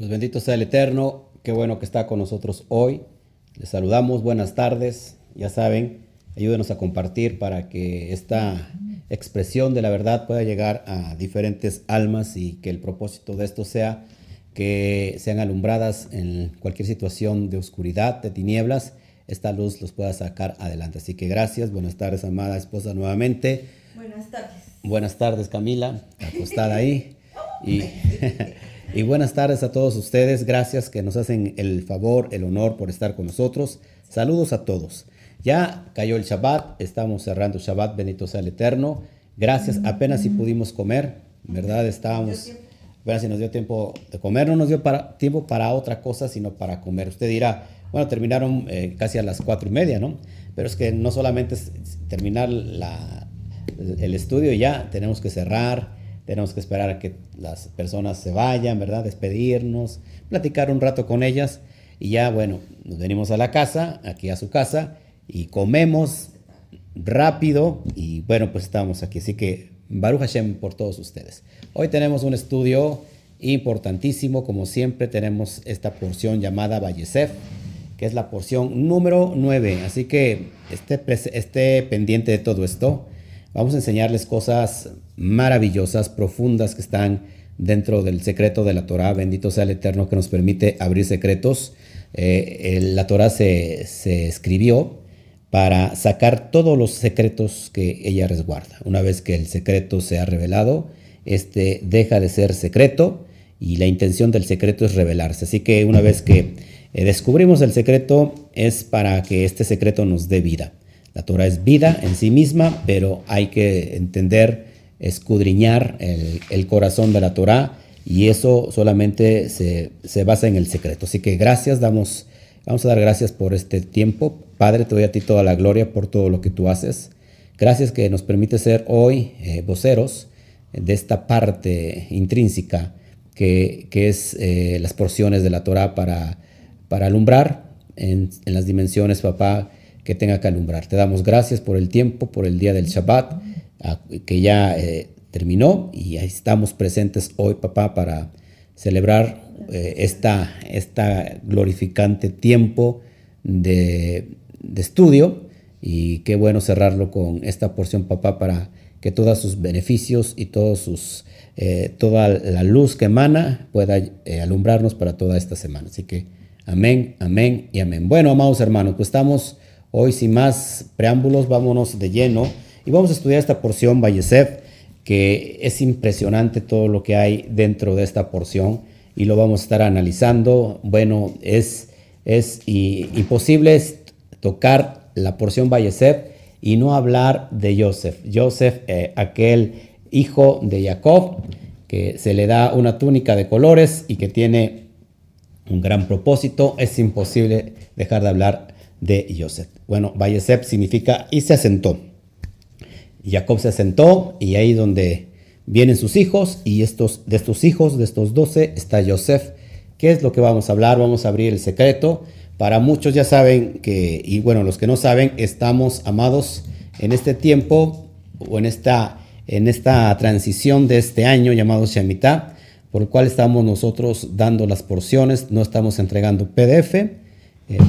Pues bendito sea el Eterno, qué bueno que está con nosotros hoy. Les saludamos, buenas tardes. Ya saben, ayúdenos a compartir para que esta expresión de la verdad pueda llegar a diferentes almas y que el propósito de esto sea que sean alumbradas en cualquier situación de oscuridad, de tinieblas, esta luz los pueda sacar adelante. Así que gracias, buenas tardes, amada esposa, nuevamente. Buenas tardes. Buenas tardes, Camila, acostada ahí. Y Y buenas tardes a todos ustedes. Gracias que nos hacen el favor, el honor por estar con nosotros. Saludos a todos. Ya cayó el Shabbat, estamos cerrando Shabbat, bendito sea el Eterno. Gracias, apenas si pudimos comer, ¿verdad? Estábamos, apenas si nos dio tiempo de comer, no nos dio para, tiempo para otra cosa, sino para comer. Usted dirá, bueno, terminaron eh, casi a las cuatro y media, ¿no? Pero es que no solamente es terminar la, el estudio ya, tenemos que cerrar, tenemos que esperar a que las personas se vayan, ¿verdad? Despedirnos, platicar un rato con ellas y ya, bueno, nos venimos a la casa, aquí a su casa y comemos rápido y bueno, pues estamos aquí. Así que Baruch Hashem por todos ustedes. Hoy tenemos un estudio importantísimo, como siempre tenemos esta porción llamada Vallesef, que es la porción número 9. Así que esté, esté pendiente de todo esto. Vamos a enseñarles cosas maravillosas, profundas que están dentro del secreto de la Torah. Bendito sea el Eterno que nos permite abrir secretos. Eh, la Torah se, escribió para sacar todos los secretos que ella resguarda. Una vez que el secreto se ha revelado, este deja de ser secreto y la intención del secreto es revelarse. Así que una vez que eh, descubrimos el secreto es para que este secreto nos dé vida. La Torah es vida en sí misma, pero hay que entender, escudriñar el, corazón de la Torah y eso solamente se, basa en el secreto. Así que gracias, damos, vamos a dar gracias por este tiempo. Padre, te doy a ti toda la gloria por todo lo que tú haces. Gracias que nos permite ser hoy eh, voceros de esta parte intrínseca que, es eh, las porciones de la Torah para, para alumbrar en, en las dimensiones, papá, que tenga que alumbrar. Te damos gracias por el tiempo, por el día del Shabbat, que ya eh, terminó y ahí estamos presentes hoy, papá, para celebrar eh, esta, esta glorificante tiempo de, estudio y qué bueno cerrarlo con esta porción, papá, para que todos sus beneficios y todos sus, eh, toda la luz que emana pueda alumbrarnos para toda esta semana. Así que amén, amén y amén. Bueno, amados hermanos, pues estamos Hoy, sin más preámbulos, vámonos de lleno y vamos a estudiar esta porción Vallesef, que es impresionante todo lo que hay dentro de esta porción y lo vamos a estar analizando. Bueno, es, es imposible tocar la porción Vallesef y no hablar de Joseph. Joseph, eh, aquel hijo de Jacob, que se le da una túnica de colores y que tiene un gran propósito, es imposible dejar de hablar de Joseph. Bueno, Vallesep significa y se asentó. Jacob se asentó y ahí donde vienen sus hijos y estos, de estos hijos, de estos doce, está Joseph. ¿Qué es lo que vamos a hablar? Vamos a abrir el secreto. Para muchos ya saben que, y bueno, los que no saben, estamos amados en este tiempo o en esta, en esta transición de este año llamado Shemitah, por el cual estamos nosotros dando las porciones, no estamos entregando PDF, eh,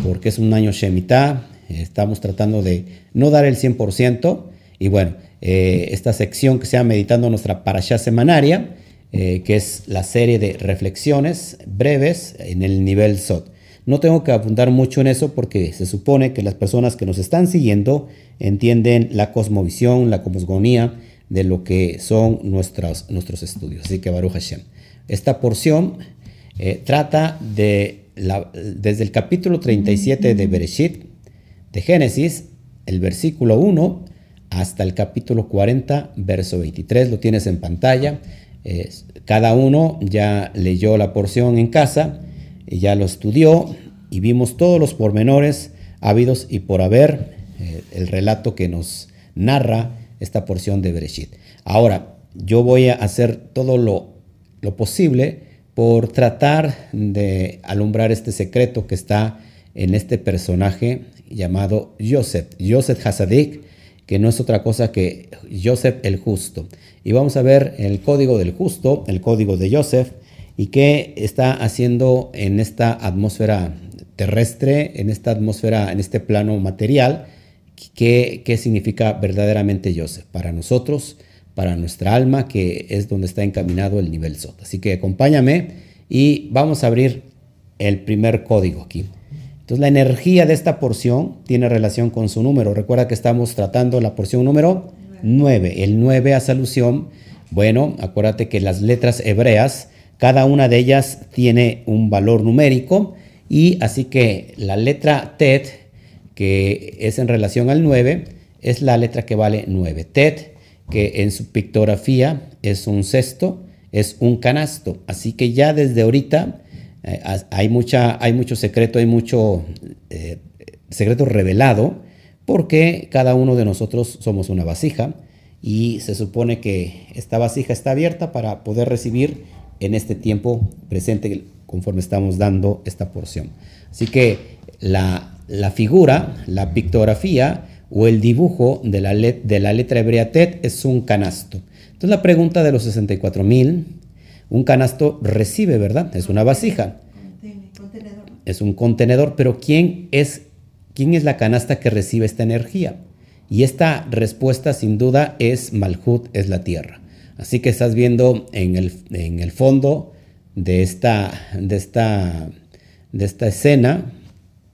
porque es un año Shemitah, estamos tratando de no dar el 100%, y bueno, eh, esta sección que se llama Meditando nuestra parasha semanaria, eh, que es la serie de reflexiones breves en el nivel SOT. No tengo que apuntar mucho en eso porque se supone que las personas que nos están siguiendo entienden la cosmovisión, la cosmogonía de lo que son nuestros, nuestros estudios. Así que Baruch Hashem. Esta porción trata de desde el capítulo 37 de Bereshit, de Génesis, el versículo 1, hasta el capítulo 40, verso 23. Lo tienes en pantalla. cada uno ya leyó la porción en casa, y ya lo estudió y vimos todos los pormenores habidos y por haber, eh, el relato que nos narra esta porción de Bereshit. Ahora, yo voy a hacer todo lo, posible por tratar de alumbrar este secreto que está en este personaje llamado Joseph, Joseph Hasadik, que no es otra cosa que Joseph el justo. Y vamos a ver el código del justo, el código de Joseph, y qué está haciendo en esta atmósfera terrestre, en esta atmósfera, en este plano material, qué, qué significa verdaderamente Joseph para nosotros, para nuestra alma, que es donde está encaminado el nivel SOT. Así que acompáñame y vamos a abrir el primer código aquí. Entonces la energía de esta porción tiene relación con su número. Recuerda que estamos tratando la porción número 9. El 9 hace alusión, bueno, acuérdate que las letras hebreas, cada una de ellas tiene un valor numérico y así que la letra TET, que es en relación al 9, es la letra que vale 9. TET, que en su pictografía es un cesto, es un canasto. Así que ya desde ahorita eh, hay, mucha, hay mucho secreto, hay mucho eh, secreto revelado, porque cada uno de nosotros somos una vasija y se supone que esta vasija está abierta para poder recibir en este tiempo presente conforme estamos dando esta porción. Así que la, figura, la pictografía o el dibujo de la, de la letra hebrea TET es un canasto. Entonces la pregunta de los 64 mil un canasto recibe, ¿verdad? Es una vasija. Es un contenedor, pero ¿quién es, ¿quién es la canasta que recibe esta energía? Y esta respuesta sin duda es Malhut, es la tierra. Así que estás viendo en el, en el fondo de esta, de esta, de esta escena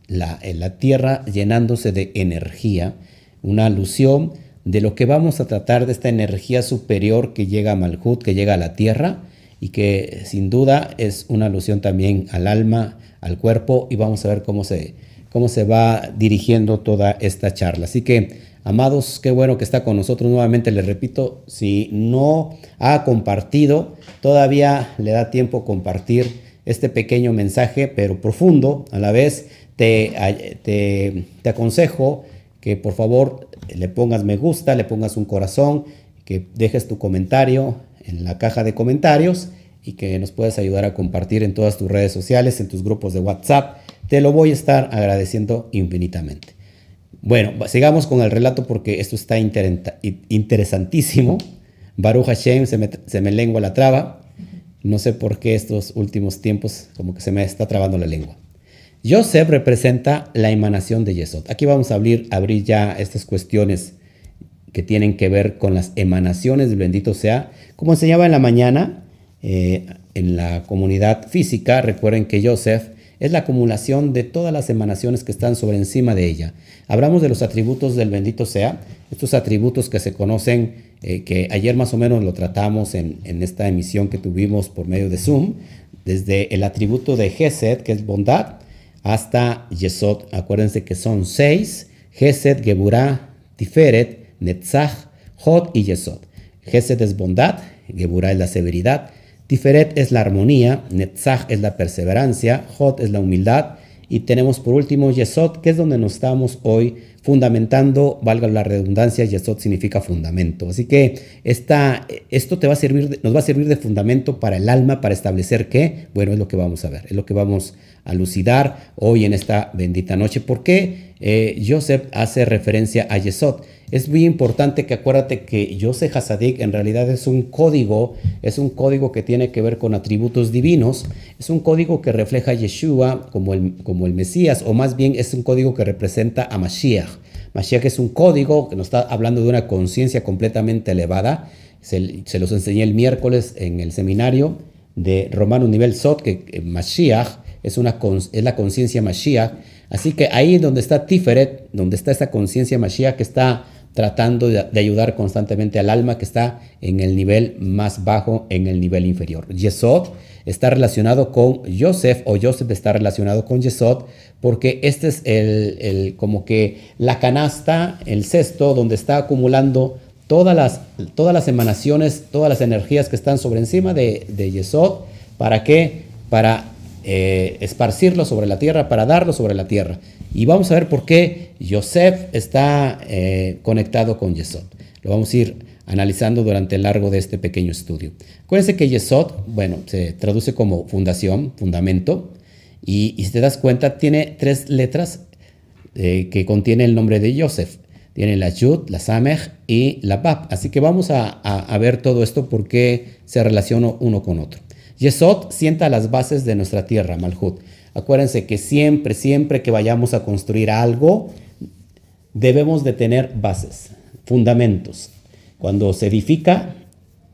la, la tierra llenándose de energía, una alusión de lo que vamos a tratar de esta energía superior que llega a Malhut, que llega a la tierra y que sin duda es una alusión también al alma, al cuerpo y vamos a ver cómo se, cómo se va dirigiendo toda esta charla. Así que, amados, qué bueno que está con nosotros nuevamente. Les repito, si no ha compartido, todavía le da tiempo compartir este pequeño mensaje, pero profundo a la vez. Te, te, te aconsejo que por favor le pongas me gusta, le pongas un corazón, que dejes tu comentario, en la caja de comentarios y que nos puedas ayudar a compartir en todas tus redes sociales, en tus grupos de WhatsApp. Te lo voy a estar agradeciendo infinitamente. Bueno, sigamos con el relato porque esto está interesantísimo. Baruch Hashem se me, se me lengua la traba. No sé por qué estos últimos tiempos como que se me está trabando la lengua. Joseph representa la emanación de Yesod. Aquí vamos a abrir, abrir ya estas cuestiones que tienen que ver con las emanaciones bendito sea. Como enseñaba en la mañana, eh, en la comunidad física, recuerden que Joseph es la acumulación de todas las emanaciones que están sobre encima de ella. Hablamos de los atributos del bendito sea, estos atributos que se conocen, eh, que ayer más o menos lo tratamos en, esta emisión que tuvimos por medio de Zoom, desde el atributo de Gesed, que es bondad, hasta Yesod. Acuérdense que son seis, Gesed, Geburah, Tiferet, Netzach, Hod y Yesod. Gesed es bondad, Geburah es la severidad, Tiferet es la armonía, Netzach es la perseverancia, Hod es la humildad y tenemos por último Yesod, que es donde nos estamos hoy fundamentando, valga la redundancia, Yesod significa fundamento. Así que esta, esto te va a servir, nos va a servir de fundamento para el alma, para establecer qué, bueno, es lo que vamos a ver, es lo que vamos a lucidar hoy en esta bendita noche. ¿Por qué eh, Joseph hace referencia a Yesod? Es muy importante que acuérdate que Joseph Hasadik en realidad es un código, es un código que tiene que ver con atributos divinos, es un código que refleja a Yeshua como el, como el Mesías, o más bien es un código que representa a Mashiach. Mashiach es un código que nos está hablando de una conciencia completamente elevada. Se, los enseñé el miércoles en el seminario de Romano Nivel Sot, que Mashiach es, una, es la conciencia Mashiach. Así que ahí donde está Tiferet, donde está esta conciencia Mashiach que está tratando de, ayudar constantemente al alma que está en el nivel más bajo, en el nivel inferior. Yesod está relacionado con Joseph o Joseph está relacionado con Yesod porque este es el, como que la canasta, el cesto donde está acumulando todas las, todas las emanaciones, todas las energías que están sobre encima de, de Yesod. ¿Para qué? Para eh, esparcirlo sobre la tierra, para darlo sobre la tierra. Y vamos a ver por qué Yosef está eh, conectado con Yesod. Lo vamos a ir analizando durante el largo de este pequeño estudio. Acuérdense que Yesod, bueno, se traduce como fundación, fundamento, y, si te das cuenta, tiene tres letras eh, que contienen el nombre de Yosef. Tiene la Yud, la Samech y la Bab. Así que vamos a, ver todo esto porque se relaciona uno con otro. Yesod sienta las bases de nuestra tierra, Malhut. Acuérdense que siempre, siempre que vayamos a construir algo, debemos de tener bases, fundamentos. Cuando se edifica,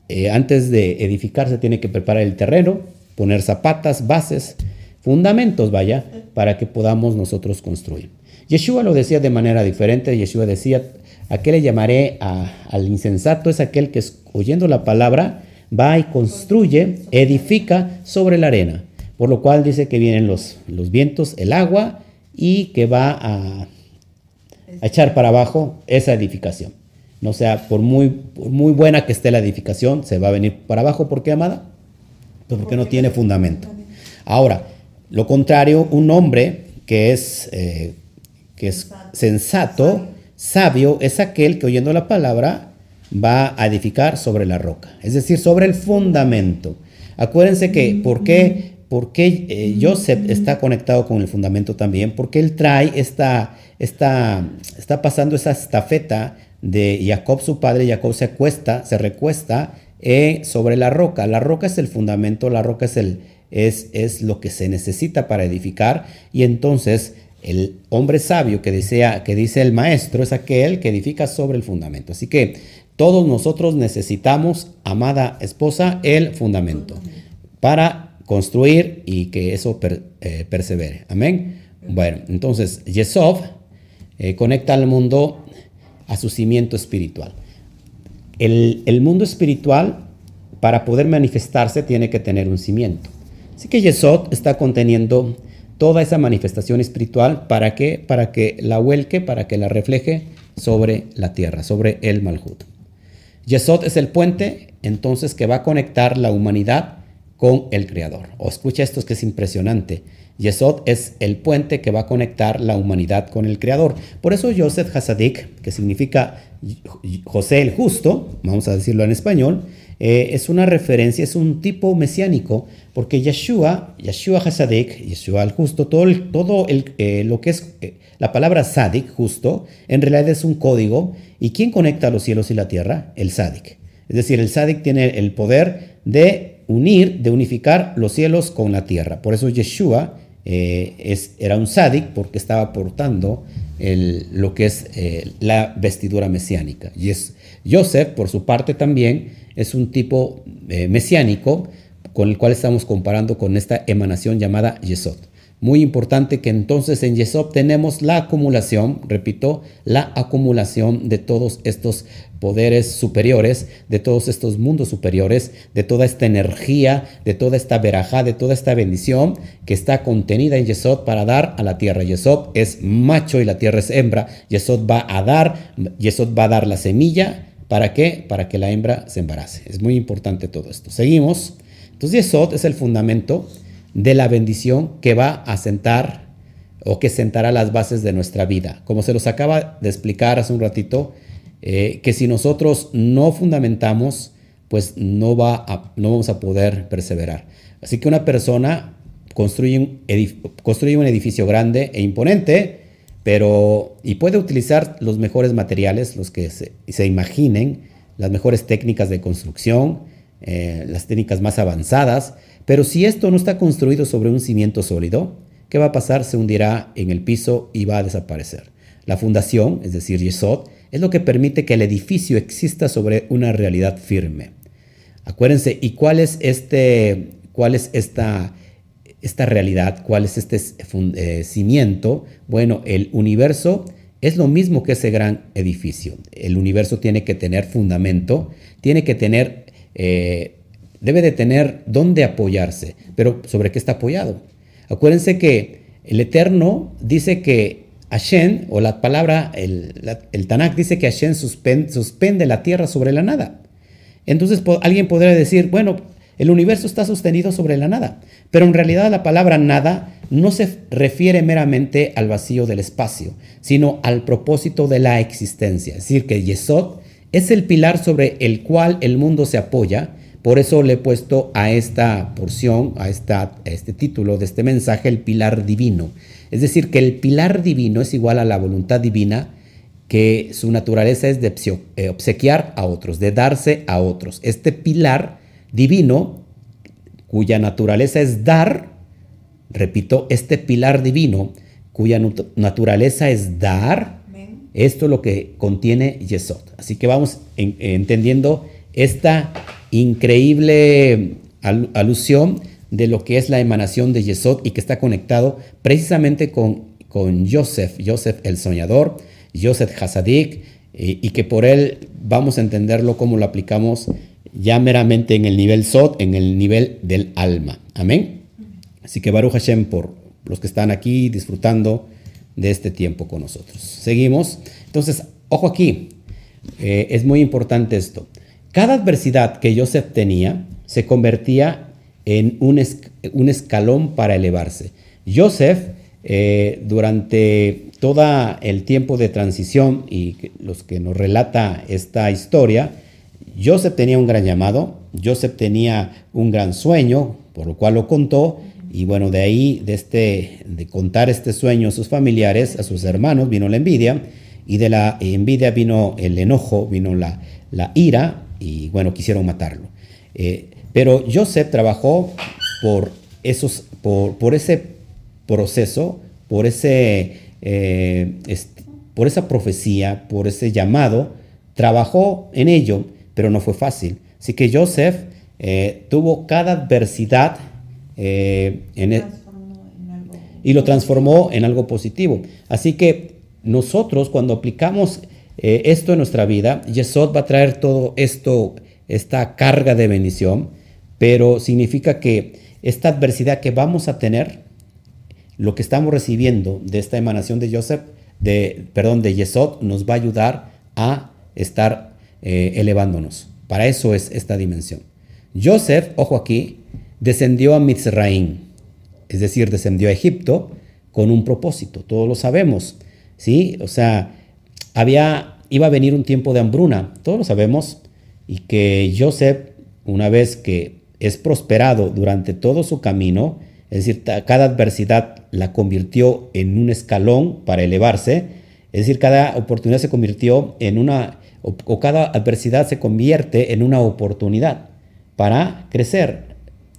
eh, antes de edificar se tiene que preparar el terreno, poner zapatas, bases, fundamentos, vaya, para que podamos nosotros construir. Yeshua lo decía de manera diferente. Yeshua decía, ¿a qué le llamaré al insensato? Es aquel que oyendo la palabra va y construye, edifica sobre la arena. Por lo cual dice que vienen los, los vientos, el agua y que va a, echar para abajo esa edificación. No sea, por muy, muy buena que esté la edificación, se va a venir para abajo. ¿Por qué, amada? Pues porque no tiene fundamento. Ahora, lo contrario, un hombre que es eh, que es sensato, sabio, es aquel que oyendo la palabra va a edificar sobre la roca, es decir, sobre el fundamento. Acuérdense que, ¿por qué, por qué eh, Joseph está conectado con el fundamento también? Porque él trae esta, esta, está pasando esa estafeta de Jacob, su padre. Jacob se acuesta, se recuesta eh, sobre la roca. La roca es el fundamento, la roca es, el, es, es lo que se necesita para edificar. Y entonces el hombre sabio que, desea, que dice el maestro es aquel que edifica sobre el fundamento. Así que todos nosotros necesitamos, amada esposa, el fundamento para construir y que eso eh, persevere. Amén. Bueno, entonces Yesov eh, conecta al mundo a su cimiento espiritual. El, mundo espiritual, para poder manifestarse, tiene que tener un cimiento. Así que Yesod está conteniendo toda esa manifestación espiritual, ¿para qué? Para que la vuelque, para que la refleje sobre la tierra, sobre el Malhut. Yesod es el puente, entonces, que va a conectar la humanidad con el Creador. O escucha esto que es impresionante. Yesod es el puente que va a conectar la humanidad con el Creador. Por eso Yosef Hasadik, que significa José el Justo, vamos a decirlo en español, eh, es una referencia, es un tipo mesiánico, porque Yeshua, Yeshua Hasadik, Yeshua el Justo, todo, todo el, eh, lo que es eh, la palabra Sadik, justo, en realidad es un código. ¿Y quién conecta los cielos y la tierra? El Sadik. Es decir, el Sadik tiene el poder de unir, de unificar los cielos con la tierra. Por eso Yeshua es, era un Sadik, porque estaba portando el, lo que es la vestidura mesiánica. Y es Joseph, por su parte, también es un tipo eh, mesiánico con el cual estamos comparando con esta emanación llamada Yesod. Muy importante que entonces en Yesod tenemos la acumulación, repito, la acumulación de todos estos poderes superiores, de todos estos mundos superiores, de toda esta energía, de toda esta verajá, de toda esta bendición que está contenida en Yesod para dar a la tierra. Yesod es macho y la tierra es hembra. Yesod va a dar, Yesod va a dar la semilla ¿Para qué? Para que la hembra se embarace. Es muy importante todo esto. Seguimos. Entonces, Yesod es el fundamento de la bendición que va a sentar o que sentará las bases de nuestra vida. Como se los acaba de explicar hace un ratito, eh, que si nosotros no fundamentamos, pues no, va no vamos a poder perseverar. Así que una persona construye un, construye un edificio grande e imponente, pero, y puede utilizar los mejores materiales, los que se, imaginen, las mejores técnicas de construcción, eh, las técnicas más avanzadas, pero si esto no está construido sobre un cimiento sólido, ¿qué va a pasar? Se hundirá en el piso y va a desaparecer. La fundación, es decir, Yesod, es lo que permite que el edificio exista sobre una realidad firme. Acuérdense, ¿y cuál es este, cuál es esta, esta realidad, cuál es este eh, cimiento. Bueno, el universo es lo mismo que ese gran edificio. El universo tiene que tener fundamento, tiene que tener, eh, debe de tener dónde apoyarse, pero ¿sobre qué está apoyado? Acuérdense que el Eterno dice que Hashem, o la palabra, el, el Tanakh dice que Hashem suspende la tierra sobre la nada. Entonces alguien podría decir, bueno, el universo está sostenido sobre la nada, pero en realidad la palabra nada no se refiere meramente al vacío del espacio, sino al propósito de la existencia. Es decir, que Yesod es el pilar sobre el cual el mundo se apoya. Por eso le he puesto a esta porción, a, esta, este título de este mensaje, el pilar divino. Es decir, que el pilar divino es igual a la voluntad divina, que su naturaleza es de eh, obsequiar a otros, de darse a otros. Este pilar divino, cuya naturaleza es dar, repito, este pilar divino, cuya naturaleza es dar, esto es lo que contiene Yesod. Así que vamos entendiendo esta increíble alusión de lo que es la emanación de Yesod y que está conectado precisamente con, con Joseph, Joseph el soñador, Joseph Hasadik, y que por él vamos a entenderlo como lo aplicamos ya meramente en el nivel Sod, en el nivel del alma. Amén. Así que Baruch Hashem por los que están aquí disfrutando de este tiempo con nosotros. Seguimos. Entonces, ojo aquí, eh, es muy importante esto. Cada adversidad que Joseph tenía se convertía en un, un escalón para elevarse. Joseph, eh, durante todo el tiempo de transición y los que nos relata esta historia, Joseph tenía un gran llamado, Joseph tenía un gran sueño, por lo cual lo contó, y bueno, de ahí, de, este, de contar este sueño a sus familiares, a sus hermanos, vino la envidia, y de la envidia vino el enojo, vino la, la ira, y bueno, quisieron matarlo. Eh, pero Joseph trabajó por, esos, por, por ese proceso, por, ese, eh, por esa profecía, por ese llamado, trabajó en ello, pero no fue fácil. Así que Joseph eh, tuvo cada adversidad eh, e- y lo transformó en algo positivo. Así que nosotros cuando aplicamos eh, esto en nuestra vida, Yesod va a traer todo esto, esta carga de bendición, pero significa que esta adversidad que vamos a tener, lo que estamos recibiendo de esta emanación de Joseph, de, perdón, de Yesod, nos va a ayudar a estar eh, elevándonos. Para eso es esta dimensión. Joseph, ojo aquí, descendió a Mitzraim, es decir, descendió a Egipto con un propósito, todos lo sabemos, ¿sí? O sea, había, iba a venir un tiempo de hambruna, todos lo sabemos, y que Joseph, una vez que es prosperado durante todo su camino, es decir, cada adversidad la convirtió en un escalón para elevarse, es decir, cada oportunidad se convirtió en una, o cada adversidad se convierte en una oportunidad para crecer,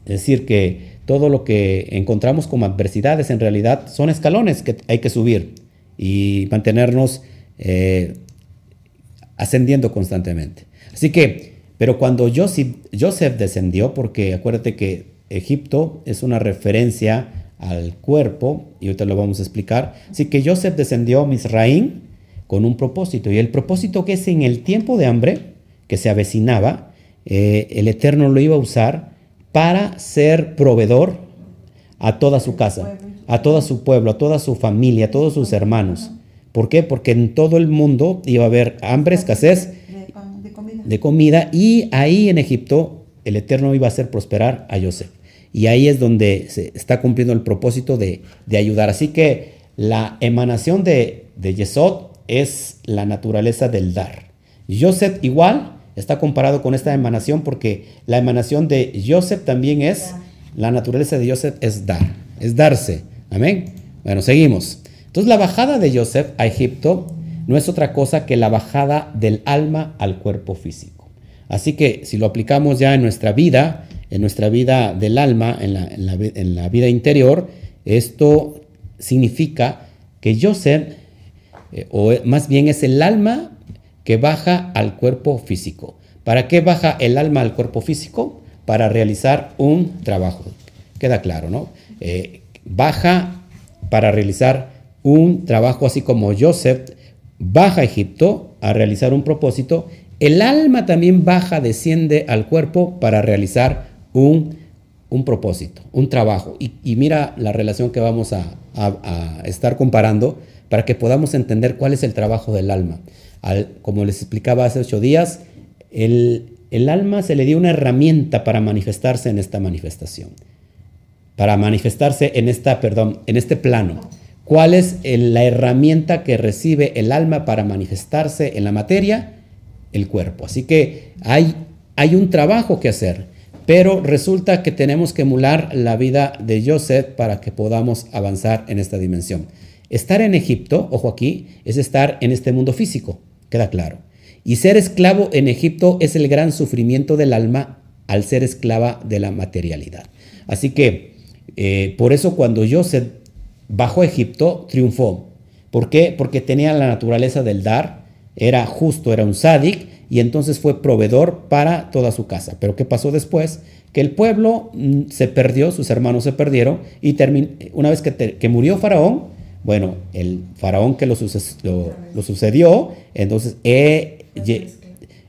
es decir, que todo lo que encontramos como adversidades en realidad son escalones que hay que subir y mantenernos eh, ascendiendo constantemente. Así que, pero cuando Joseph, Joseph descendió, porque acuérdate que Egipto es una referencia al cuerpo, y ahorita lo vamos a explicar, así que Joseph descendió a Misraín con un propósito, y el propósito que es en el tiempo de hambre que se avecinaba, eh, el Eterno lo iba a usar para ser proveedor a toda su casa, a todo su pueblo, a toda su familia, a todos sus hermanos. ¿Por qué? Porque en todo el mundo iba a haber hambre, escasez de comida y ahí en Egipto el Eterno iba a hacer prosperar a Joseph. Y ahí es donde se está cumpliendo el propósito de, ayudar. Así que la emanación de, de Yesod es la naturaleza del dar. Joseph igual está comparado con esta emanación porque la emanación de Joseph también es, la naturaleza de Joseph es dar, es darse. Amén. Bueno, seguimos. Entonces la bajada de Joseph a Egipto no es otra cosa que la bajada del alma al cuerpo físico. Así que si lo aplicamos ya en nuestra vida, en nuestra vida del alma, en la, en la, vida interior, esto significa que Joseph, eh, o más bien es el alma que baja al cuerpo físico. ¿Para qué baja el alma al cuerpo físico? Para realizar un trabajo. Queda claro, ¿no? Eh, baja para realizar un trabajo, así como Joseph baja a Egipto a realizar un propósito, el alma también baja, desciende al cuerpo para realizar un, un propósito, un trabajo. Y, mira la relación que vamos a estar comparando para que podamos entender cuál es el trabajo del alma como les explicaba hace ocho días, el, alma se le dio una herramienta para manifestarse en esta manifestación, para manifestarse en, esta, perdón, en este plano. ¿Cuál es la herramienta que recibe el alma para manifestarse en la materia? El cuerpo. Así que hay, hay un trabajo que hacer, pero resulta que tenemos que emular la vida de Joseph para que podamos avanzar en esta dimensión. Estar en Egipto, ojo aquí, es estar en este mundo físico. Queda claro. Y ser esclavo en Egipto es el gran sufrimiento del alma al ser esclava de la materialidad. Así que eh, por eso cuando Joseph bajó a Egipto, triunfó. ¿Por qué? Porque tenía la naturaleza del dar, era justo, era un sádic, y entonces fue proveedor para toda su casa. Pero ¿qué pasó después? Que el pueblo mm, se perdió, sus hermanos se perdieron, y una vez que, murió Faraón, bueno, el faraón que lo, sucedió, entonces eh,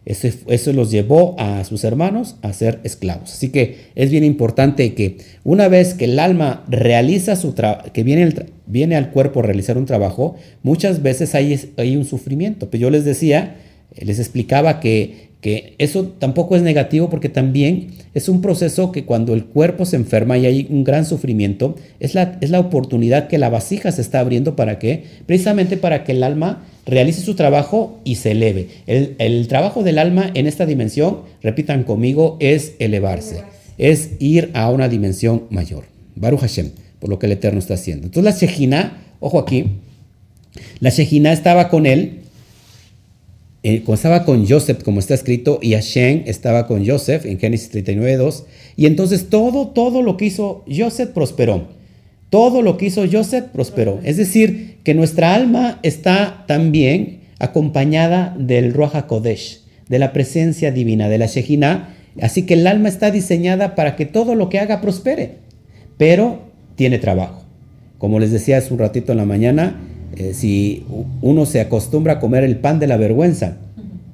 eso, los llevó a sus hermanos a ser esclavos. Así que es bien importante que una vez que el alma realiza su trabajo, que viene, viene al cuerpo a realizar un trabajo, muchas veces hay, hay un sufrimiento. Pero yo les decía, les explicaba que, que eso tampoco es negativo porque también es un proceso que cuando el cuerpo se enferma y hay un gran sufrimiento, es la, es la oportunidad que la vasija se está abriendo para que, precisamente para que el alma realice su trabajo y se eleve. El, trabajo del alma en esta dimensión, repitan conmigo, es elevarse, es ir a una dimensión mayor. Baruch Hashem, por lo que el Eterno está haciendo. Entonces la Shejina, ojo aquí, la Shejina estaba con él, eh, estaba con Joseph, como está escrito, y Hashem estaba con Joseph en Génesis 39.2, y entonces todo, todo lo que hizo Joseph prosperó. Todo lo que hizo Joseph prosperó. Es decir, que nuestra alma está también acompañada del Ruach HaKodesh, de la presencia divina, de la Shejina. Así que el alma está diseñada para que todo lo que haga prospere, pero tiene trabajo. Como les decía hace un ratito en la mañana, eh, si uno se acostumbra a comer el pan de la vergüenza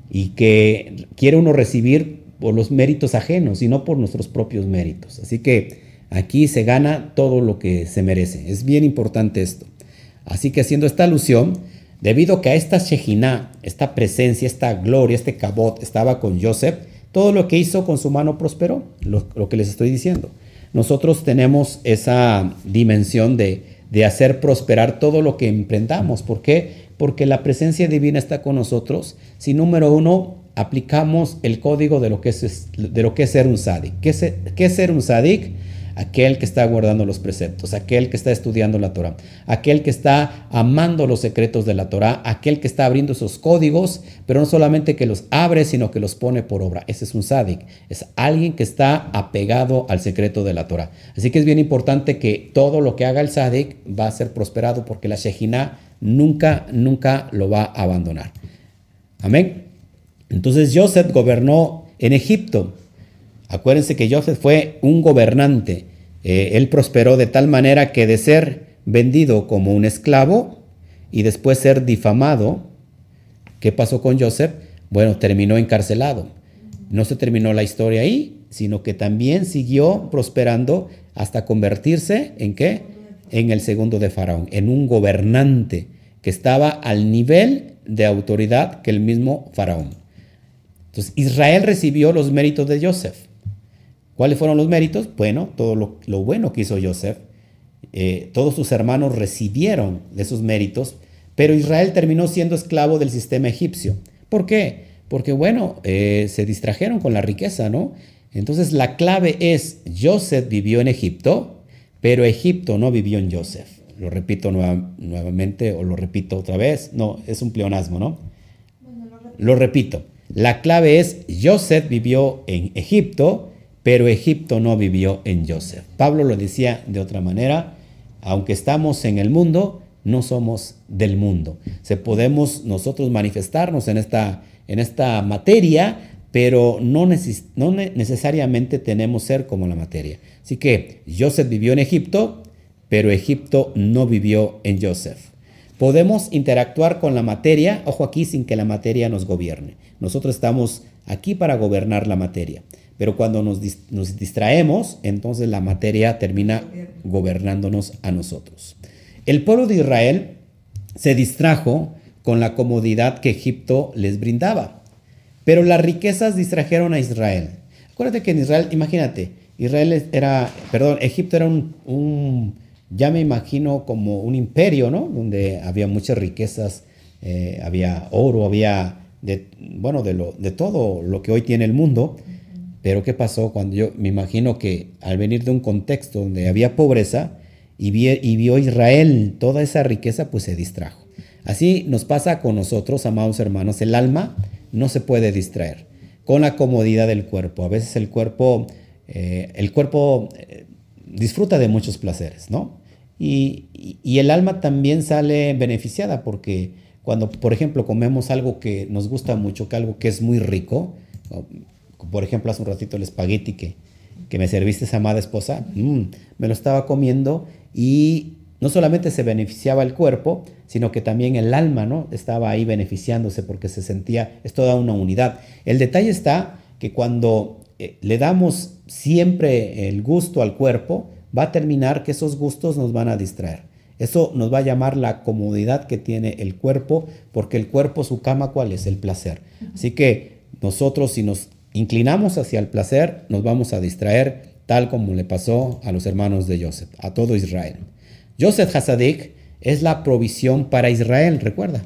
y que quiere uno recibir por los méritos ajenos y no por nuestros propios méritos. Así que Aquí se gana todo lo que se merece. Es bien importante esto. Así que haciendo esta alusión, debido que a esta Shejina, esta presencia, esta gloria, este cabot estaba con Joseph, todo lo que hizo con su mano prosperó, lo, que les estoy diciendo. Nosotros tenemos esa dimensión de, de hacer prosperar todo lo que emprendamos. ¿Por qué? Porque la presencia divina está con nosotros. Si número uno, aplicamos el código de lo que es, de lo que es ser un sadik. ¿Qué es, qué ser un sadik? Aquel que está guardando los preceptos, aquel que está estudiando la Torah, aquel que está amando los secretos de la Torah, aquel que está abriendo esos códigos, pero no solamente que los abre, sino que los pone por obra. Ese es un sádic, es alguien que está apegado al secreto de la Torah. Así que es bien importante que todo lo que haga el sádic va a ser prosperado porque la Shejina nunca, nunca lo va a abandonar. Amén. Entonces Joseph gobernó en Egipto Acuérdense que Joseph fue un gobernante. Eh, él prosperó de tal manera que de ser vendido como un esclavo y después ser difamado, ¿qué pasó con Joseph? Bueno, terminó encarcelado. No se terminó la historia ahí, sino que también siguió prosperando hasta convertirse en qué? En el segundo de Faraón, en un gobernante que estaba al nivel de autoridad que el mismo Faraón. Entonces, Israel recibió los méritos de Joseph. ¿Cuáles fueron los méritos? Bueno, todo lo, bueno que hizo Joseph. Eh, todos sus hermanos recibieron de esos méritos, pero Israel terminó siendo esclavo del sistema egipcio. ¿Por qué? Porque, bueno, eh, se distrajeron con la riqueza, ¿no? Entonces la clave es, Joseph vivió en Egipto, pero Egipto no vivió en Joseph. Lo repito nuevamente o lo repito otra vez. No, es un pleonasmo, ¿no? lo repito. La clave es, Joseph vivió en Egipto, pero Egipto no vivió en Joseph. Pablo lo decía de otra manera, aunque estamos en el mundo, no somos del mundo. Se podemos nosotros manifestarnos en esta, en esta materia, pero no, no necesariamente tenemos ser como la materia. Así que Joseph vivió en Egipto, pero Egipto no vivió en Joseph. Podemos interactuar con la materia, ojo aquí, sin que la materia nos gobierne. Nosotros estamos aquí para gobernar la materia. Pero cuando nos, distraemos, entonces la materia termina gobernándonos a nosotros. El pueblo de Israel se distrajo con la comodidad que Egipto les brindaba, pero las riquezas distrajeron a Israel. Acuérdate que en Israel, imagínate, Israel era, perdón, Egipto era un, ya me imagino como un imperio, ¿no? Donde había muchas riquezas, eh, había oro, había, de, bueno, de, lo, de todo lo que hoy tiene el mundo. Pero ¿qué pasó cuando yo me imagino que al venir de un contexto donde había pobreza y, vio Israel toda esa riqueza, pues se distrajo. Así nos pasa con nosotros, amados hermanos, el alma no se puede distraer con la comodidad del cuerpo. A veces el cuerpo, eh, el cuerpo, eh, disfruta de muchos placeres, ¿no? Y, y, el alma también sale beneficiada porque cuando, por ejemplo, comemos algo que nos gusta mucho, que algo que es muy rico, por ejemplo, hace un ratito el espagueti que, que me serviste esa amada esposa, mm, me lo estaba comiendo y no solamente se beneficiaba el cuerpo, sino que también el alma, ¿no? Estaba ahí beneficiándose porque se sentía, es toda una unidad. El detalle está que cuando eh, le damos siempre el gusto al cuerpo, va a terminar que esos gustos nos van a distraer. Eso nos va a llamar la comodidad que tiene el cuerpo, porque el cuerpo, su cama, ¿cuál es? El placer. Así que nosotros si nos inclinamos hacia el placer, nos vamos a distraer, tal como le pasó a los hermanos de Joseph, a todo Israel. Joseph Hasadik es la provisión para Israel, recuerda.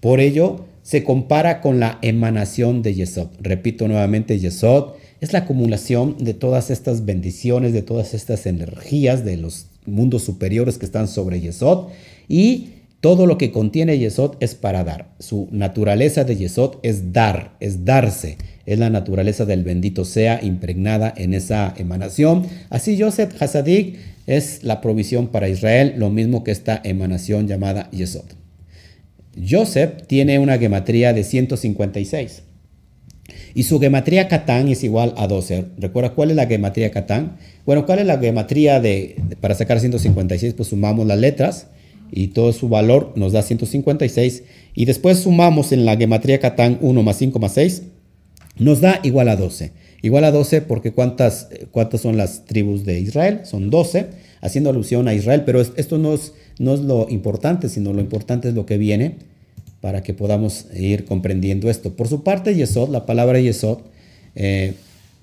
Por ello, se compara con la emanación de Yesod. Repito nuevamente, Yesod es la acumulación de todas estas bendiciones, de todas estas energías de los mundos superiores que están sobre Yesod y todo lo que contiene Yesod es para dar. Su naturaleza de Yesod es dar, es darse. Es la naturaleza del bendito sea impregnada en esa emanación. Así Joseph Hasadik es la provisión para Israel, lo mismo que esta emanación llamada Yesod. Joseph tiene una gematría de 156 y su gematría Catán es igual a 12. ¿Recuerda cuál es la gematría Catán? Bueno, ¿cuál es la gematría de, para sacar 156? Pues sumamos las letras y todo su valor nos da 156 y después sumamos en la gematría Catán 1 más 5 más 6 nos da igual a 12. Igual a 12 porque ¿cuántas, cuántas son las tribus de Israel? Son 12, haciendo alusión a Israel, pero esto no es, no es lo importante, sino lo importante es lo que viene para que podamos ir comprendiendo esto. Por su parte, Yesod, la palabra Yesod, eh,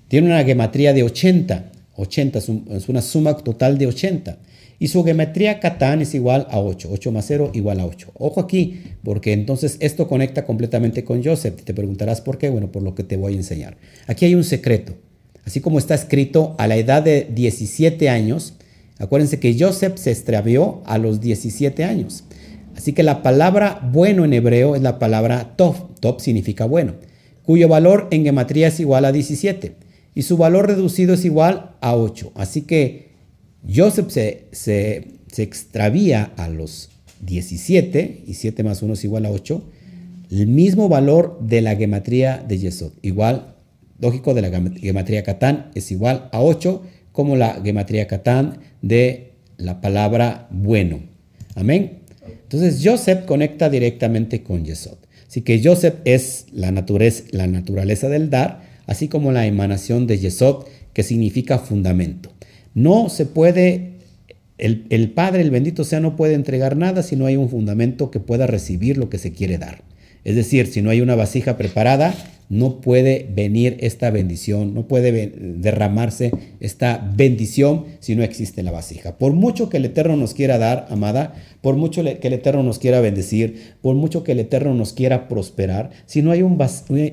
tiene una gematría de 80. 80 es, una suma total de 80. Y su geometría Catán es igual a 8. 8 más 0 igual a 8. Ojo aquí, porque entonces esto conecta completamente con Joseph. Te preguntarás por qué. Bueno, por lo que te voy a enseñar. Aquí hay un secreto. Así como está escrito a la edad de 17 años, acuérdense que Joseph se extravió a los 17 años. Así que la palabra bueno en hebreo es la palabra tov. Tov significa bueno, cuyo valor en gematría es igual a 17 y su valor reducido es igual a 8. Así que Joseph se, se, extravía a los 17 y 7 más 1 es igual a 8, el mismo valor de la gematría de Yesod, igual, lógico, de la gematría Catán es igual a 8, como la gematría Catán de la palabra bueno. Amén. Entonces Joseph conecta directamente con Yesod. Así que Joseph es la la naturaleza del dar, así como la emanación de Yesod, que significa fundamento. No se puede, el, Padre, el bendito sea, no puede entregar nada si no hay un fundamento que pueda recibir lo que se quiere dar. Es decir, si no hay una vasija preparada, no puede venir esta bendición, no puede derramarse esta bendición si no existe la vasija. Por mucho que el Eterno nos quiera dar, amada, por mucho que el Eterno nos quiera bendecir, por mucho que el Eterno nos quiera prosperar, si no hay, un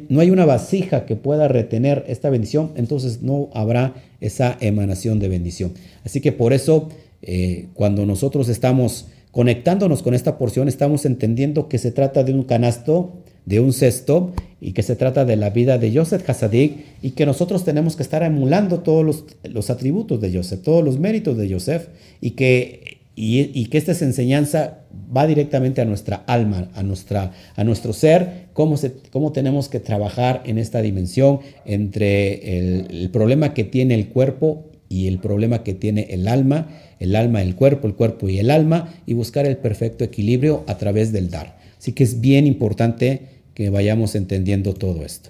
no hay una vasija que pueda retener esta bendición, entonces no habrá esa emanación de bendición. Así que por eso, eh, cuando nosotros estamos conectándonos con esta porción, estamos entendiendo que se trata de un canasto de un cesto y que se trata de la vida de Joseph Hasadik y que nosotros tenemos que estar emulando todos los, los atributos de Joseph, todos los méritos de Joseph y que, y, que esta enseñanza va directamente a nuestra alma, a, nuestra, a nuestro ser, cómo, se, cómo tenemos que trabajar en esta dimensión entre el, el problema que tiene el cuerpo y el problema que tiene el alma, el alma, el cuerpo, el cuerpo y el alma, y buscar el perfecto equilibrio a través del dar. Así que es bien importante que vayamos entendiendo todo esto.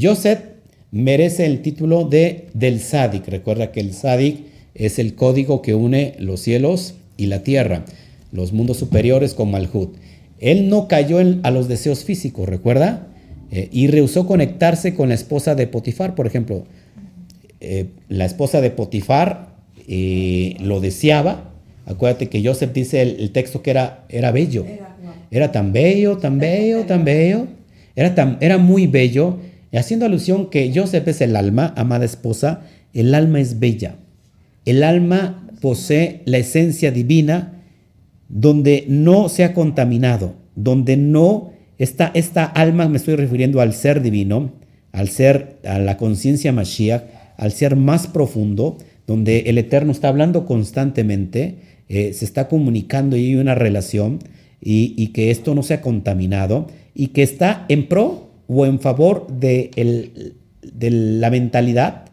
Joseph merece el título de del Sadik. Recuerda que el Sadik es el código que une los cielos y la tierra, los mundos superiores con Malhut. Él no cayó a los deseos físicos, ¿recuerda? Eh, y rehusó conectarse con la esposa de Potifar, por ejemplo. Eh, la esposa de Potifar eh, lo deseaba. Acuérdate que Joseph dice el, texto que era, era bello. Tan bello, tan bello, tan bello. Era, era muy bello, haciendo alusión que Joseph es el alma, amada esposa, el alma es bella. El alma posee la esencia divina donde no se ha contaminado, donde no está esta alma, me estoy refiriendo al ser divino, al ser, a la conciencia Mashiach, al ser más profundo, donde el Eterno está hablando constantemente, eh, se está comunicando y hay una relación y, que esto no sea contaminado y que está en pro o en favor de, de la mentalidad,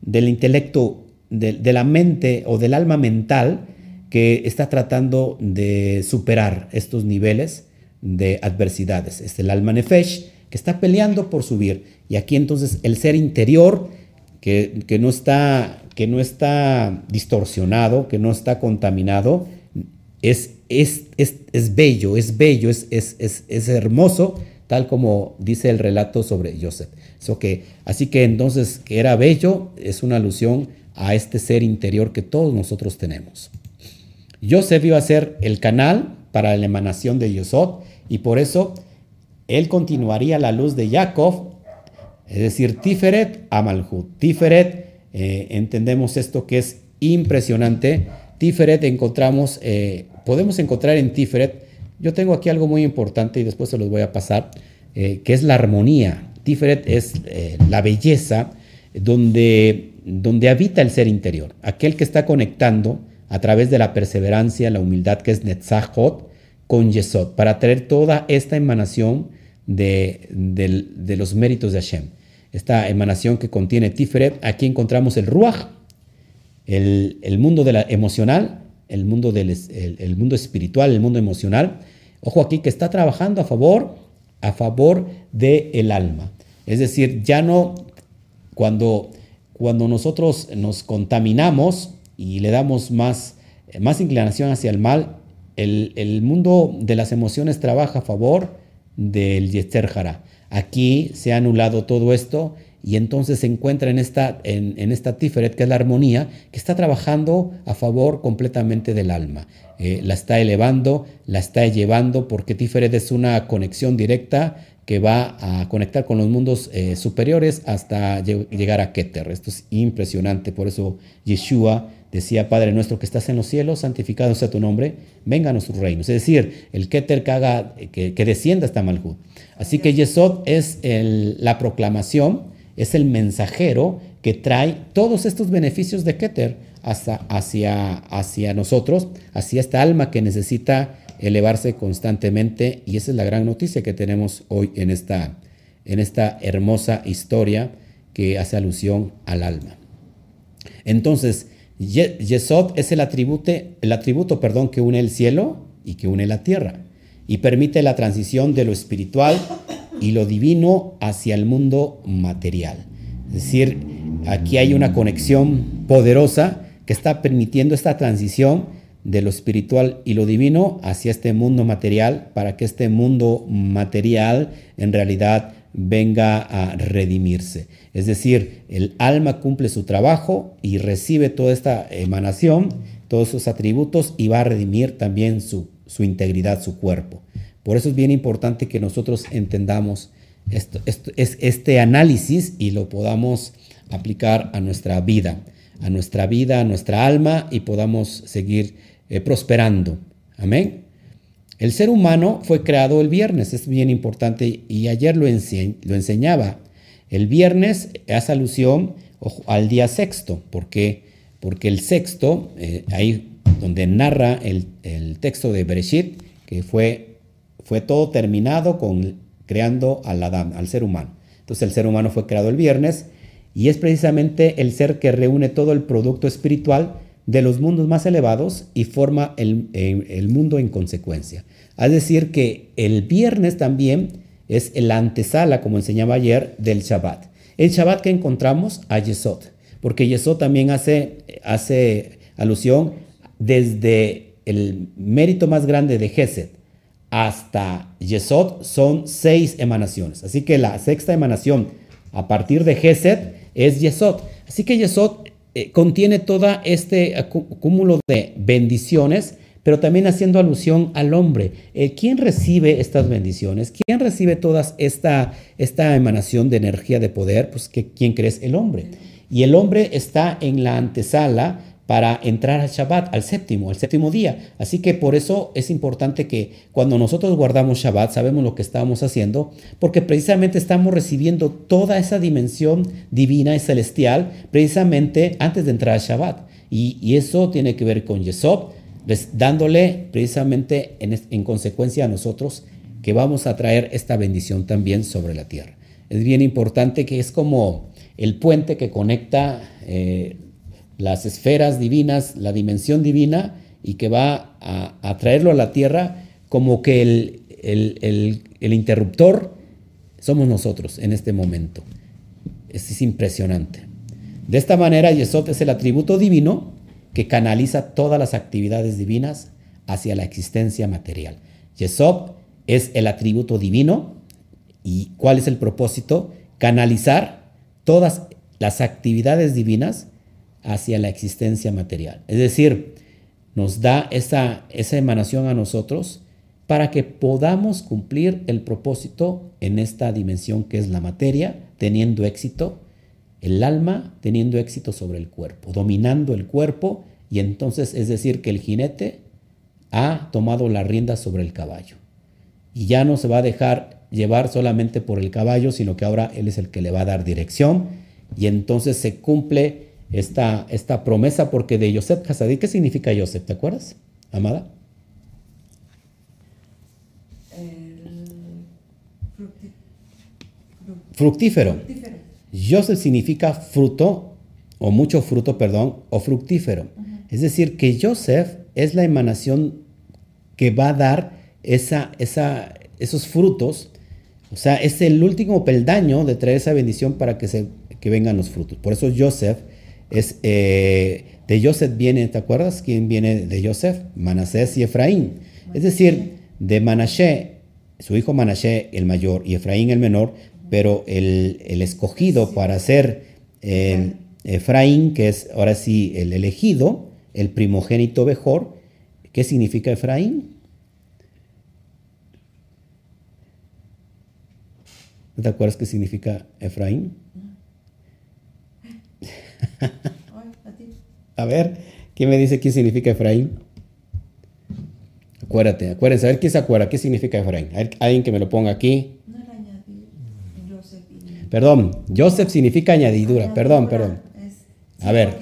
del intelecto, de, de, la mente o del alma mental que está tratando de superar estos niveles de adversidades. Es el alma nefesh que está peleando por subir. Y aquí entonces el ser interior que, que no, está, que no está distorsionado, que no está contaminado, es, es, es, bello, es bello, es, es, hermoso, tal como dice el relato sobre Joseph. que, así que entonces que era bello es una alusión a este ser interior que todos nosotros tenemos. Joseph iba a ser el canal para la emanación de Yosod y por eso él continuaría la luz de Jacob, es decir, Tiferet a. Tiferet, eh, entendemos esto que es impresionante. Tiferet encontramos eh, podemos encontrar en Tiferet, yo tengo aquí algo muy importante y después se los voy a pasar, eh, que es la armonía. Tiferet es eh, la belleza donde, donde habita el ser interior, aquel que está conectando a través de la perseverancia, la humildad, que es Netzachot, con Yesod, para traer toda esta emanación de, de, los méritos de Hashem. Esta emanación que contiene Tiferet, aquí encontramos el Ruach, el, mundo de la emocional, el mundo, del, el, mundo espiritual, el mundo emocional. Ojo aquí que está trabajando a favor, a favor del alma. Es decir, ya no cuando, cuando nosotros nos contaminamos y le damos más, más inclinación hacia el mal, el, el mundo de las emociones trabaja a favor del Yetzer Hara. Aquí se ha anulado todo esto y entonces se encuentra en esta, en, esta Tiferet, que es la armonía, que está trabajando a favor completamente del alma. Eh, la está elevando, la está llevando, porque Tiferet es una conexión directa que va a conectar con los mundos eh, superiores hasta llegar a Keter. Esto es impresionante, por eso Yeshua decía, Padre nuestro que estás en los cielos, santificado sea tu nombre, venga a nuestro reino. Es decir, el Keter que, haga, que, descienda hasta Malhut. Así que Yesod es la proclamación es el mensajero que trae todos estos beneficios de Keter hacia, hacia, hacia nosotros, hacia esta alma que necesita elevarse constantemente. Y esa es la gran noticia que tenemos hoy en esta, en esta hermosa historia que hace alusión al alma. Entonces, Yesod es el atributo, el atributo perdón, que une el cielo y que une la tierra y permite la transición de lo espiritual y lo divino hacia el mundo material. Es decir, aquí hay una conexión poderosa que está permitiendo esta transición de lo espiritual y lo divino hacia este mundo material para que este mundo material en realidad venga a redimirse. Es decir, el alma cumple su trabajo y recibe toda esta emanación, todos sus atributos y va a redimir también su, su integridad, su cuerpo. Por eso es bien importante que nosotros entendamos este análisis y lo podamos aplicar a nuestra vida, a nuestra vida, a nuestra alma y podamos seguir eh, prosperando. Amén. El ser humano fue creado el viernes, es bien importante y ayer lo, enseñaba. El viernes hace alusión al día sexto, porque, porque el sexto, eh, ahí donde narra el, el texto de Bereshit, que fue fue todo terminado con creando al ser humano. Entonces el ser humano fue creado el viernes y es precisamente el ser que reúne todo el producto espiritual de los mundos más elevados y forma el, el mundo en consecuencia. Es decir, que el viernes también es la antesala, como enseñaba ayer, del Shabbat. El Shabbat que encontramos a Yesod, porque Yesod también hace, hace alusión desde el mérito más grande de Gesed, hasta Yesod son seis emanaciones. Así que la sexta emanación a partir de Gesed es Yesod. Así que Yesod eh, contiene todo este cúmulo de bendiciones, pero también haciendo alusión al hombre. Eh, ¿Quién recibe estas bendiciones? ¿Quién recibe toda esta, esta emanación de energía de poder? Pues ¿quién crees? El hombre. Y el hombre está en la antesala para entrar al Shabbat, al séptimo, al séptimo día. Así que por eso es importante que cuando nosotros guardamos Shabbat sabemos lo que estamos haciendo, porque precisamente estamos recibiendo toda esa dimensión divina y celestial precisamente antes de entrar al Shabbat. Y, eso tiene que ver con Yesod, dándole precisamente en, en consecuencia a nosotros que vamos a traer esta bendición también sobre la tierra. Es bien importante que es como el puente que conecta eh, las esferas divinas, la dimensión divina, y que va a, traerlo a la tierra como que el, interruptor somos nosotros en este momento. Es, es impresionante. De esta manera, Yesod es el atributo divino que canaliza todas las actividades divinas hacia la existencia material. Yesod es el atributo divino y ¿cuál es el propósito? Canalizar todas las actividades divinas hacia la existencia material. Es decir, nos da esa, esa emanación a nosotros para que podamos cumplir el propósito en esta dimensión que es la materia, teniendo éxito, el alma teniendo éxito sobre el cuerpo, dominando el cuerpo y entonces es decir que el jinete ha tomado la rienda sobre el caballo y ya no se va a dejar llevar solamente por el caballo, sino que ahora él es el que le va a dar dirección y entonces se cumple esta, esta promesa, porque de Yosef Hasadí, ¿qué significa Yosef? ¿Te acuerdas, Amada? fructífero. fructífero. Yosef significa fruto, o mucho fruto, perdón, o fructífero. Es decir, que Yosef es la emanación que va a dar esa, esa, esos frutos. O sea, es el último peldaño de traer esa bendición para que, se, que vengan los frutos. Por eso Yosef es, eh, de Joseph viene, ¿te acuerdas quién viene de Joseph? Manasés y Efraín. Es decir, de Manashe, su hijo Manashe el mayor y Efraín el menor, pero el, escogido para ser Efraín, que es ahora sí el elegido, el primogénito mejor, ¿qué significa Efraín? ¿No te acuerdas qué significa Efraín? A ver, ¿quién me dice qué significa Efraín? Acuérdate, acuérdense, a ver quién se acuerda, qué significa Efraín. alguien que me lo ponga aquí. Perdón, Joseph significa añadidura, perdón, perdón. A ver,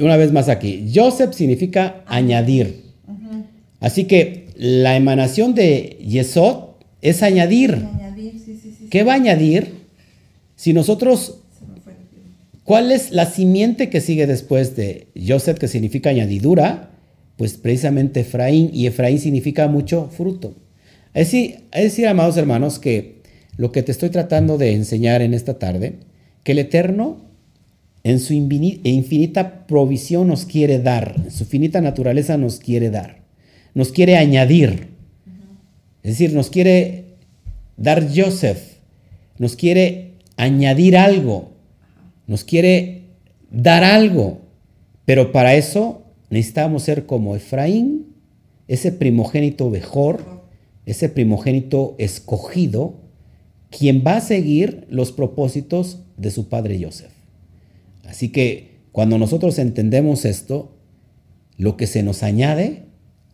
una vez más aquí. Joseph significa añadir. Así que la emanación de Yesod es añadir. ¿Qué va a añadir? Si nosotros ¿Cuál es la simiente que sigue después de Joseph, que significa añadidura? Pues precisamente Efraín, y Efraín significa mucho fruto. Es decir, es decir, amados hermanos, que lo que te estoy tratando de enseñar en esta tarde, que el Eterno en su infinita provisión nos quiere dar, en su finita naturaleza nos quiere dar, nos quiere añadir. Es decir, nos quiere dar Joseph, nos quiere añadir algo nos quiere dar algo, pero para eso necesitamos ser como Efraín, ese primogénito mejor, ese primogénito escogido, quien va a seguir los propósitos de su padre Joseph. Así que cuando nosotros entendemos esto, lo que se nos añade,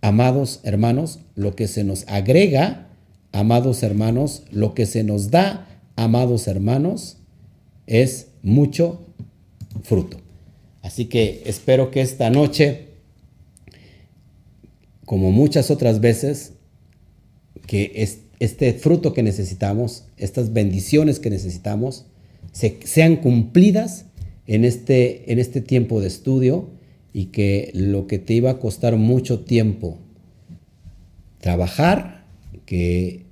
amados hermanos, lo que se nos agrega, amados hermanos, lo que se nos da, amados hermanos, es mucho fruto. Así que espero que esta noche, como muchas otras veces, que este fruto que necesitamos, estas bendiciones que necesitamos, sean cumplidas en este, en este tiempo de estudio y que lo que te iba a costar mucho tiempo trabajar, que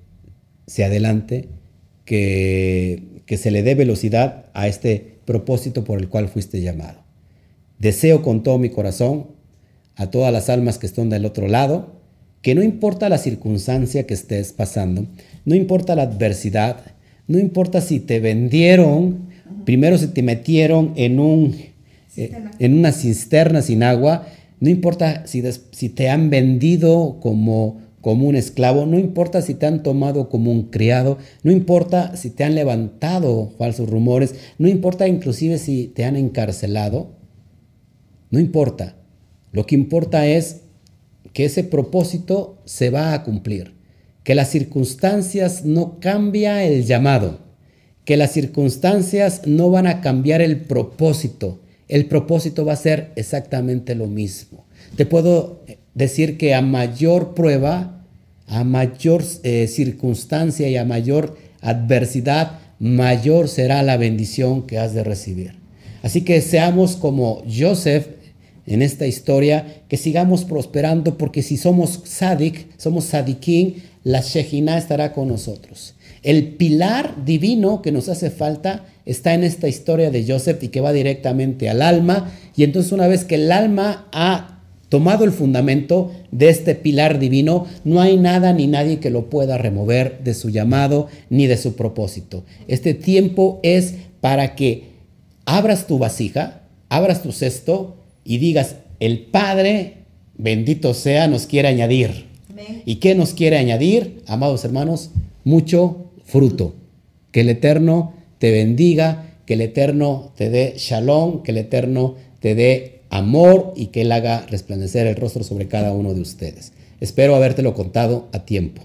se adelante, que que se le dé velocidad a este propósito por el cual fuiste llamado. Deseo con todo mi corazón a todas las almas que están del otro lado, que no importa la circunstancia que estés pasando, no importa la adversidad, no importa si te vendieron, primero si te metieron en, un, eh, en una cisterna sin agua, no importa si, si te han vendido como como un esclavo, no importa si te han tomado como un criado, no importa si te han levantado falsos rumores, no importa inclusive si te han encarcelado, No importa. Lo que importa es que ese propósito se va a cumplir, que las circunstancias no cambia el llamado, que las circunstancias no van a cambiar el propósito. El propósito va a ser exactamente lo mismo. Te puedo decir que a mayor prueba, a mayor eh, circunstancia y a mayor adversidad, mayor será la bendición que has de recibir. Así que seamos como Joseph en esta historia, que sigamos prosperando, porque si somos sadik, somos sadikin, la Shejina estará con nosotros. El pilar divino que nos hace falta está en esta historia de Joseph y que va directamente al alma. Y entonces una vez que el alma ha tomado el fundamento de este pilar divino, no hay nada ni nadie que lo pueda remover de su llamado ni de su propósito. Este tiempo es para que abras tu vasija, abras tu cesto y digas, el Padre, bendito sea, nos quiere añadir. ¿Y qué nos quiere añadir, amados hermanos? Mucho fruto. Que el Eterno te bendiga, que el Eterno te dé shalom, que el Eterno te dé amor y que Él haga resplandecer el rostro sobre cada uno de ustedes. Espero habértelo contado a tiempo.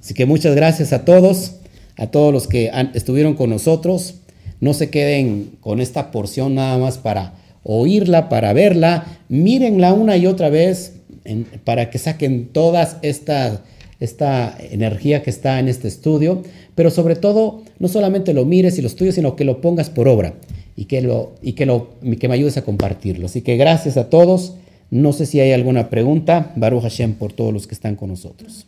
Así que muchas gracias a todos, a todos los que estuvieron con nosotros. No se queden con esta porción nada más para oírla, para verla. Mírenla una y otra vez para que saquen toda esta, esta energía que está en este estudio. Pero sobre todo, no solamente lo mires y lo estudies, sino que lo pongas por obra y que, lo, y que, lo, que me ayudes a compartirlo. Así que gracias a todos. No sé si hay alguna pregunta. Baruch Hashem por todos los que están con nosotros.